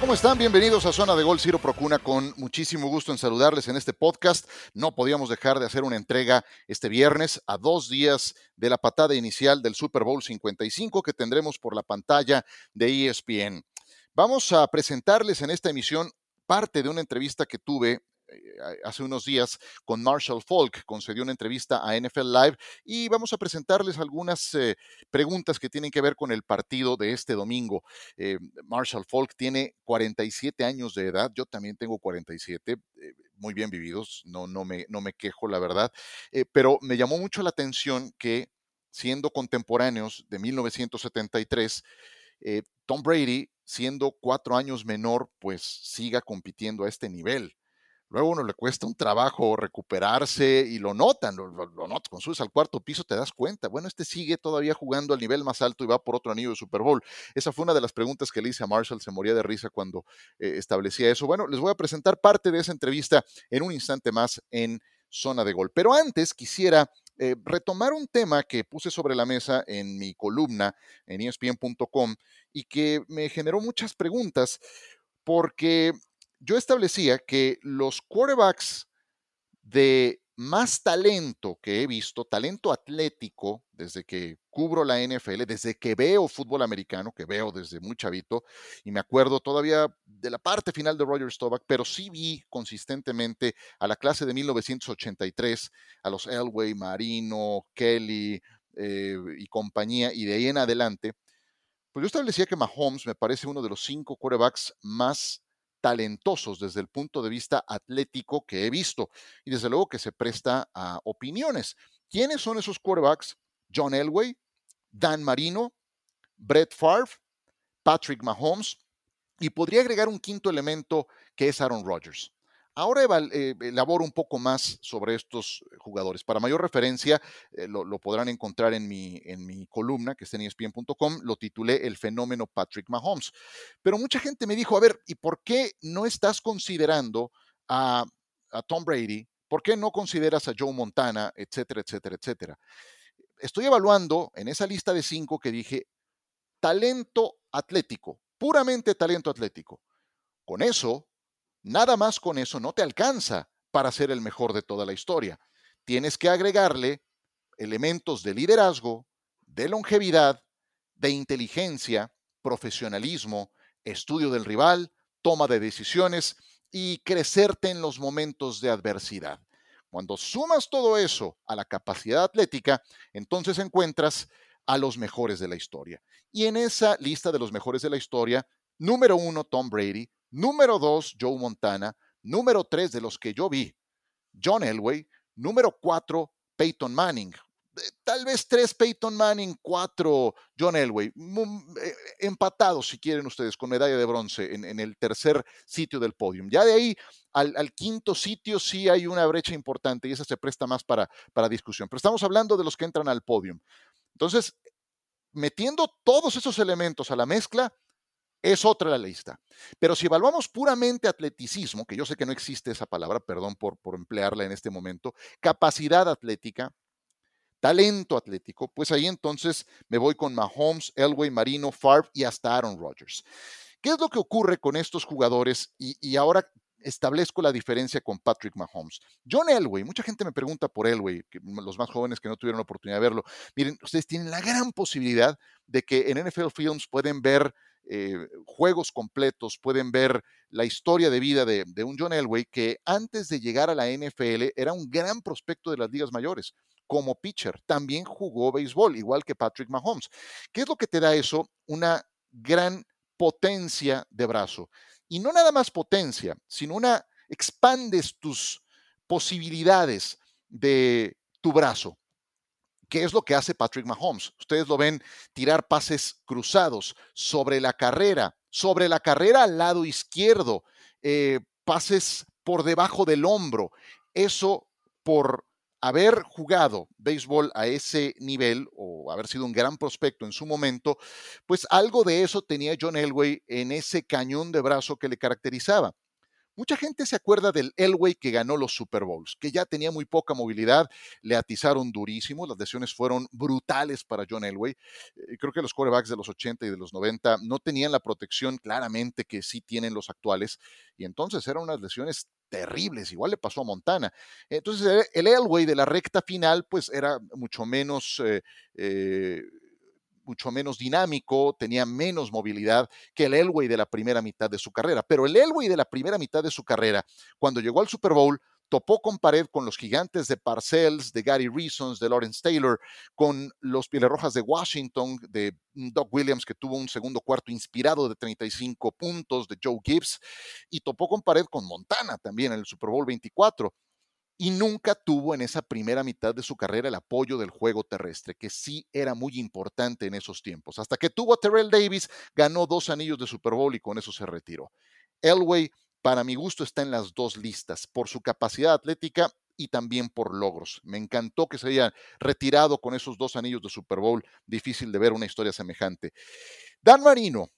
¿cómo están? Bienvenidos a Zona de Gol Ciro Procuna. Con muchísimo gusto en saludarles en este podcast. No podíamos dejar de hacer una entrega este viernes a dos días de la patada inicial del Super Bowl 55 que tendremos por la pantalla de ESPN. Vamos a presentarles en esta emisión parte de una entrevista que tuve hace unos días con Marshall Falk, concedió una entrevista a NFL Live y vamos a presentarles algunas eh, preguntas que tienen que ver con el partido de este domingo. Eh, Marshall Falk tiene 47 años de edad, yo también tengo 47, muy bien vividos, no, no, me, no me quejo, la verdad, pero me llamó mucho la atención que siendo contemporáneos de 1973, Tom Brady, siendo cuatro años menor, pues siga compitiendo a este nivel. Luego uno le cuesta un trabajo recuperarse y lo notan, lo, notas, cuando subes al cuarto piso te das cuenta, bueno, este sigue todavía jugando al nivel más alto y va por otro anillo de Super Bowl. Esa fue una de las preguntas que le hice a Marshall, se moría de risa cuando eh, establecía eso. Bueno, les voy a presentar parte de esa entrevista en un instante más en Zona de Gol. Pero antes quisiera eh, retomar un tema que puse sobre la mesa en mi columna en espn.com y que me generó muchas preguntas porque yo establecía que los quarterbacks de más talento que he visto, talento atlético, desde que cubro la NFL, desde que veo fútbol americano, que veo desde muy chavito, y me acuerdo todavía de la parte final de Roger Staubach, pero sí vi consistentemente a la clase de 1983, a los Elway, Marino, Kelly eh, y compañía, y de ahí en adelante, pues yo establecía que Mahomes me parece uno de los cinco quarterbacks más talentosos desde el punto de vista atlético que he visto y desde luego que se presta a opiniones. ¿Quiénes son esos quarterbacks? John Elway, Dan Marino, Brett Favre, Patrick Mahomes y podría agregar un quinto elemento que es Aaron Rodgers. Ahora eh, elaboro un poco más sobre estos jugadores. Para mayor referencia, eh, lo, podrán encontrar en mi, en mi columna que está en ESPN.com. Lo titulé El fenómeno Patrick Mahomes. Pero mucha gente me dijo, a ver, ¿y por qué no estás considerando a, a Tom Brady? ¿Por qué no consideras a Joe Montana, etcétera, etcétera, etcétera? Estoy evaluando en esa lista de cinco que dije talento atlético, puramente talento atlético. Con eso Nada más con eso no te alcanza para ser el mejor de toda la historia. Tienes que agregarle elementos de liderazgo, de longevidad, de inteligencia, profesionalismo, estudio del rival, toma de decisiones y crecerte en los momentos de adversidad. Cuando sumas todo eso a la capacidad atlética, entonces encuentras a los mejores de la historia. Y en esa lista de los mejores de la historia, número uno, Tom Brady, Número dos, Joe Montana. Número tres, de los que yo vi, John Elway. Número cuatro, Peyton Manning. Eh, tal vez tres Peyton Manning, cuatro John Elway. Eh, empatados, si quieren ustedes, con medalla de bronce en, el tercer sitio del podium. Ya de ahí al, quinto sitio sí hay una brecha importante y esa se presta más para, para discusión. Pero estamos hablando de los que entran al podium. Entonces, metiendo todos esos elementos a la mezcla, es otra la lista. Pero si evaluamos puramente atleticismo, que yo sé que no existe esa palabra, perdón por, por emplearla en este momento, capacidad atlética, talento atlético, pues ahí entonces me voy con Mahomes, Elway, Marino, Favre y hasta Aaron Rodgers. ¿Qué es lo que ocurre con estos jugadores? Y, y, ahora establezco la diferencia con Patrick Mahomes. John Elway, mucha gente me pregunta por Elway, los más jóvenes que no tuvieron la oportunidad de verlo. Miren, ustedes tienen la gran posibilidad de que en NFL Films pueden ver eh, juegos completos, pueden ver la historia de vida de, un John Elway que antes de llegar a la NFL era un gran prospecto de las ligas mayores como pitcher. También jugó béisbol, igual que Patrick Mahomes. ¿Qué es lo que te da eso? Una gran potencia de brazo. Y no nada más potencia, sino una expandes tus posibilidades de tu brazo. ¿Qué es lo que hace Patrick Mahomes? Ustedes lo ven tirar pases cruzados sobre la carrera, sobre la carrera al lado izquierdo, eh, pases por debajo del hombro. Eso por haber jugado béisbol a ese nivel o haber sido un gran prospecto en su momento, pues algo de eso tenía John Elway en ese cañón de brazo que le caracterizaba. Mucha gente se acuerda del Elway que ganó los Super Bowls, que ya tenía muy poca movilidad, le atizaron durísimo, las lesiones fueron brutales para John Elway. Eh, creo que los quarterbacks de los 80 y de los 90 no tenían la protección claramente que sí tienen los actuales, y entonces eran unas lesiones terribles, igual le pasó a Montana. Entonces el Elway de la recta final pues era mucho menos... Eh, eh, mucho menos dinámico, tenía menos movilidad que el Elway de la primera mitad de su carrera. Pero el Elway de la primera mitad de su carrera, cuando llegó al Super Bowl, topó con pared con los gigantes de Parcells, de Gary Reasons, de Lawrence Taylor, con los Rojas de Washington, de Doug Williams, que tuvo un segundo cuarto inspirado de 35 puntos, de Joe Gibbs, y topó con pared con Montana también en el Super Bowl 24 y nunca tuvo en esa primera mitad de su carrera el apoyo del juego terrestre, que sí era muy importante en esos tiempos. Hasta que tuvo a Terrell Davis, ganó dos anillos de Super Bowl y con eso se retiró. Elway, para mi gusto, está en las dos listas, por su capacidad atlética y también por logros. Me encantó que se haya retirado con esos dos anillos de Super Bowl. Difícil de ver una historia semejante. Dan Marino,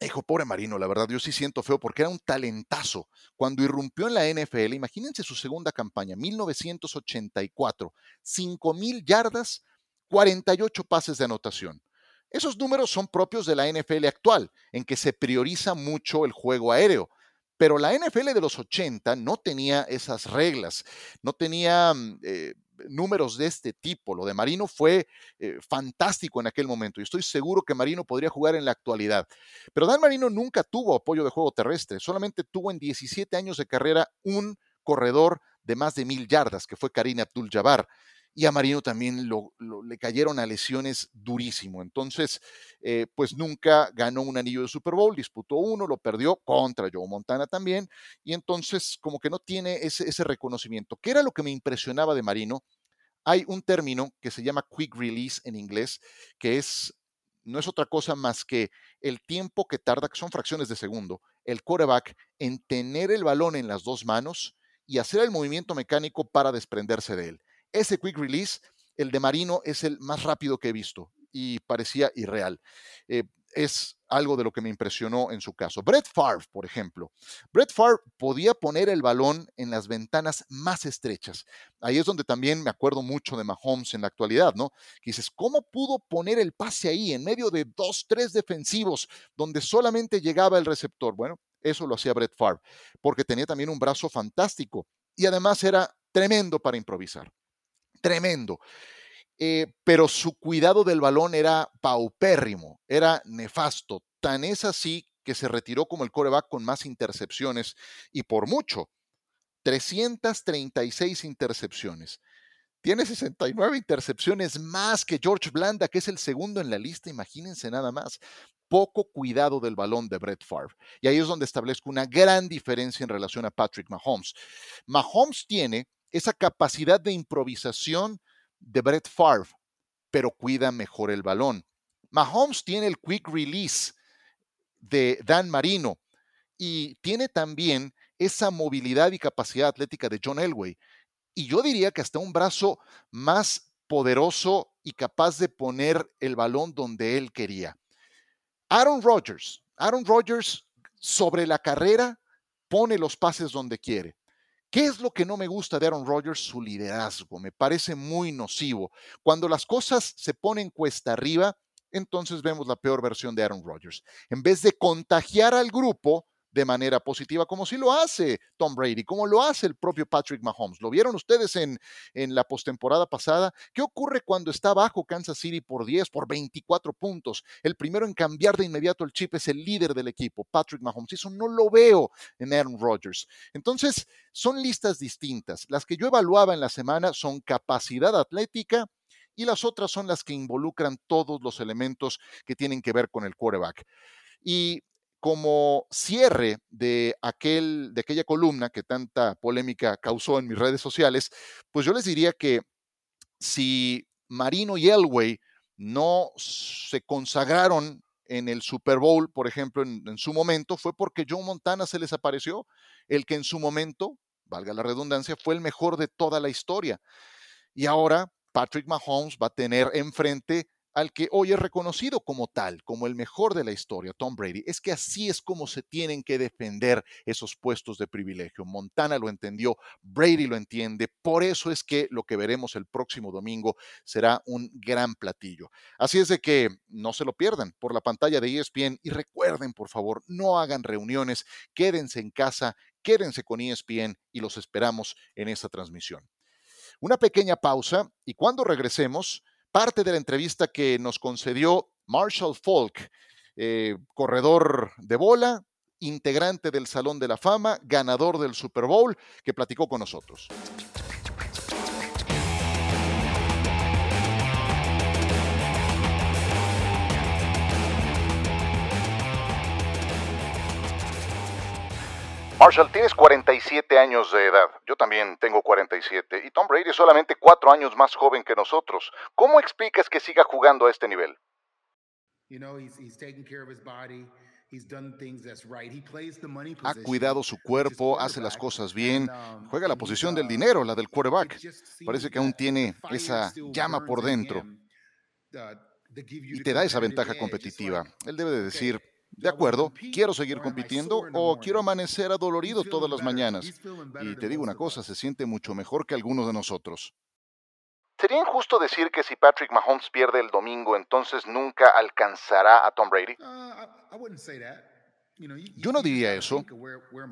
Hijo, pobre Marino, la verdad, yo sí siento feo porque era un talentazo. Cuando irrumpió en la NFL, imagínense su segunda campaña, 1984, 5 mil yardas, 48 pases de anotación. Esos números son propios de la NFL actual, en que se prioriza mucho el juego aéreo. Pero la NFL de los 80 no tenía esas reglas, no tenía mm, eh, números de este tipo. Lo de Marino fue eh, fantástico en aquel momento y estoy seguro que Marino podría jugar en la actualidad. Pero Dan Marino nunca tuvo apoyo de juego terrestre, solamente tuvo en 17 años de carrera un corredor de más de mil yardas, que fue Karina Abdul-Jabbar y a Marino también le cayeron a lesiones durísimo. Entonces, eh, pues nunca ganó un anillo de Super Bowl, disputó uno, lo perdió contra Joe Montana también, y entonces como que no tiene ese, ese reconocimiento. ¿Qué era lo que me impresionaba de Marino? Hay un término que se llama quick release en inglés, que es no es otra cosa más que el tiempo que tarda, que son fracciones de segundo, el quarterback en tener el balón en las dos manos y hacer el movimiento mecánico para desprenderse de él. Ese quick release, el de Marino, es el más rápido que he visto y parecía irreal. Eh, es algo de lo que me impresionó en su caso. Brett Favre, por ejemplo. Brett Favre podía poner el balón en las ventanas más estrechas. Ahí es donde también me acuerdo mucho de Mahomes en la actualidad, ¿no? Dices, ¿cómo pudo poner el pase ahí en medio de dos, tres defensivos donde solamente llegaba el receptor? Bueno, eso lo hacía Brett Favre, porque tenía también un brazo fantástico y además era tremendo para improvisar tremendo. Eh, pero su cuidado del balón era paupérrimo, era nefasto. Tan es así que se retiró como el coreback con más intercepciones y por mucho, 336 intercepciones. Tiene 69 intercepciones más que George Blanda, que es el segundo en la lista, imagínense nada más. Poco cuidado del balón de Brett Favre. Y ahí es donde establezco una gran diferencia en relación a Patrick Mahomes. Mahomes tiene esa capacidad de improvisación de Brett Favre, pero cuida mejor el balón. Mahomes tiene el quick release de Dan Marino y tiene también esa movilidad y capacidad atlética de John Elway. Y yo diría que hasta un brazo más poderoso y capaz de poner el balón donde él quería. Aaron Rodgers. Aaron Rodgers sobre la carrera pone los pases donde quiere. ¿Qué es lo que no me gusta de Aaron Rodgers? Su liderazgo. Me parece muy nocivo. Cuando las cosas se ponen cuesta arriba, entonces vemos la peor versión de Aaron Rodgers. En vez de contagiar al grupo, de manera positiva, como si lo hace Tom Brady, como lo hace el propio Patrick Mahomes. ¿Lo vieron ustedes en, en la postemporada pasada? ¿Qué ocurre cuando está bajo Kansas City por 10, por 24 puntos? El primero en cambiar de inmediato el chip es el líder del equipo, Patrick Mahomes. Eso no lo veo en Aaron Rodgers. Entonces, son listas distintas. Las que yo evaluaba en la semana son capacidad atlética, y las otras son las que involucran todos los elementos que tienen que ver con el quarterback. Y como cierre de, aquel, de aquella columna que tanta polémica causó en mis redes sociales, pues yo les diría que si Marino y Elway no se consagraron en el Super Bowl, por ejemplo, en, en, su momento, fue porque Joe Montana se les apareció, el que en su momento, valga la redundancia, fue el mejor de toda la historia. Y ahora Patrick Mahomes va a tener enfrente al que hoy es reconocido como tal, como el mejor de la historia, Tom Brady. Es que así es como se tienen que defender esos puestos de privilegio. Montana lo entendió, Brady lo entiende, por eso es que lo que veremos el próximo domingo será un gran platillo. Así es de que no se lo pierdan por la pantalla de ESPN y recuerden, por favor, no hagan reuniones, quédense en casa, quédense con ESPN y los esperamos en esta transmisión. Una pequeña pausa y cuando regresemos, parte de la entrevista que nos concedió Marshall Falk, eh, corredor de bola, integrante del Salón de la Fama, ganador del Super Bowl, que platicó con nosotros. Marshall, tienes 47 años de edad. Yo también tengo 47. Y Tom Brady es solamente cuatro años más joven que nosotros. ¿Cómo explicas que siga jugando a este nivel? Ha cuidado su cuerpo, hace las cosas bien, um, juega la posición del uh, dinero, la del quarterback. Parece que aún tiene esa llama por dentro uh, y te da esa ventaja competitiva. Él debe de decir, de acuerdo, quiero seguir compitiendo o quiero amanecer adolorido todas las mañanas. Y te digo una cosa, se siente mucho mejor que algunos de nosotros. ¿Sería injusto decir que si Patrick Mahomes pierde el domingo, entonces nunca alcanzará a Tom Brady? Yo no diría eso.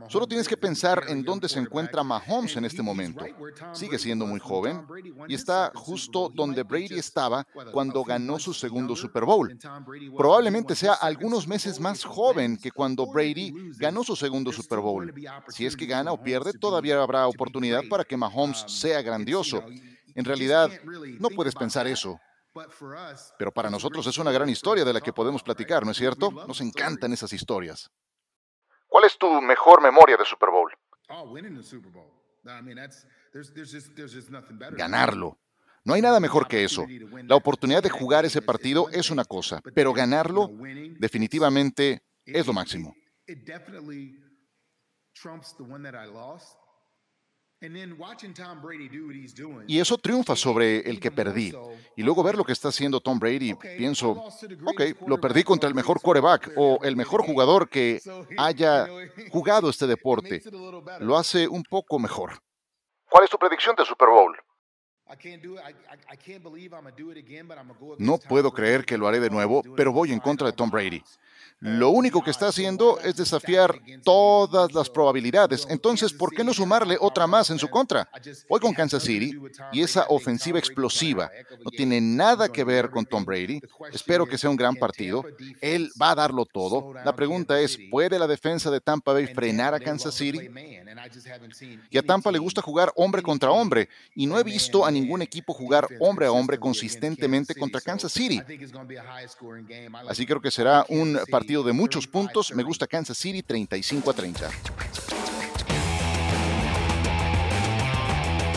Solo tienes que pensar en dónde se encuentra Mahomes en este momento. Sigue siendo muy joven y está justo donde Brady estaba cuando ganó su segundo Super Bowl. Probablemente sea algunos meses más joven que cuando Brady ganó su segundo Super Bowl. Si es que gana o pierde, todavía habrá oportunidad para que Mahomes sea grandioso. En realidad, no puedes pensar eso. Pero para nosotros es una gran historia de la que podemos platicar, ¿no es cierto? Nos encantan esas historias. ¿Cuál es tu mejor memoria de Super Bowl? Ganarlo. No hay nada mejor que eso. La oportunidad de jugar ese partido es una cosa, pero ganarlo definitivamente es lo máximo. Y eso triunfa sobre el que perdí. Y luego ver lo que está haciendo Tom Brady, pienso, ok, lo perdí contra el mejor quarterback o el mejor jugador que haya jugado este deporte. Lo hace un poco mejor. ¿Cuál es tu predicción de Super Bowl? No puedo creer que lo haré de nuevo, pero voy en contra de Tom Brady. Lo único que está haciendo es desafiar todas las probabilidades. Entonces, ¿por qué no sumarle otra más en su contra? Voy con Kansas City y esa ofensiva explosiva no tiene nada que ver con Tom Brady. Espero que sea un gran partido. Él va a darlo todo. La pregunta es, ¿puede la defensa de Tampa Bay frenar a Kansas City? Y a Tampa le gusta jugar hombre contra hombre y no he visto a ningún equipo jugar hombre a hombre consistentemente contra Kansas City. Así creo que será un partido de muchos puntos. Me gusta Kansas City 35 a 30.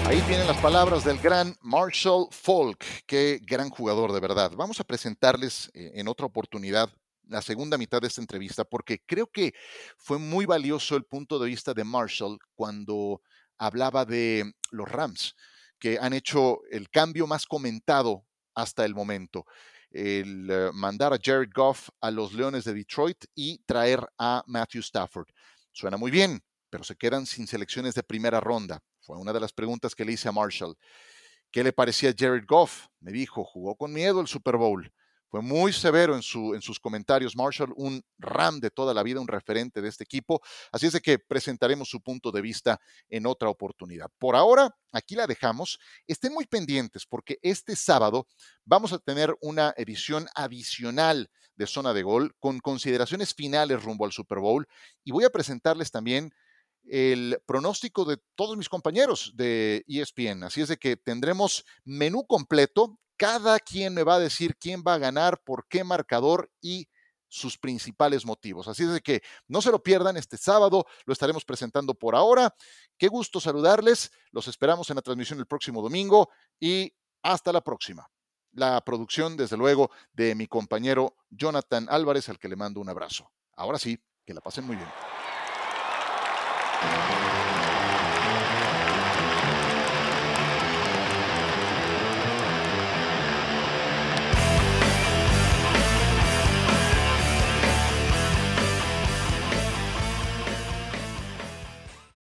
Ahí tienen las palabras del gran Marshall Falk, qué gran jugador de verdad. Vamos a presentarles eh, en otra oportunidad la segunda mitad de esta entrevista porque creo que fue muy valioso el punto de vista de Marshall cuando hablaba de los Rams, que han hecho el cambio más comentado hasta el momento el eh, mandar a Jared Goff a los Leones de Detroit y traer a Matthew Stafford. Suena muy bien, pero se quedan sin selecciones de primera ronda. Fue una de las preguntas que le hice a Marshall. ¿Qué le parecía Jared Goff? Me dijo, jugó con miedo el Super Bowl. Fue muy severo en, su, en sus comentarios. Marshall, un RAM de toda la vida, un referente de este equipo. Así es de que presentaremos su punto de vista en otra oportunidad. Por ahora, aquí la dejamos. Estén muy pendientes porque este sábado vamos a tener una edición adicional de Zona de Gol con consideraciones finales rumbo al Super Bowl y voy a presentarles también el pronóstico de todos mis compañeros de ESPN. Así es de que tendremos menú completo cada quien me va a decir quién va a ganar, por qué marcador y sus principales motivos. Así es que no se lo pierdan este sábado, lo estaremos presentando por ahora. Qué gusto saludarles, los esperamos en la transmisión el próximo domingo y hasta la próxima. La producción, desde luego, de mi compañero Jonathan Álvarez, al que le mando un abrazo. Ahora sí, que la pasen muy bien.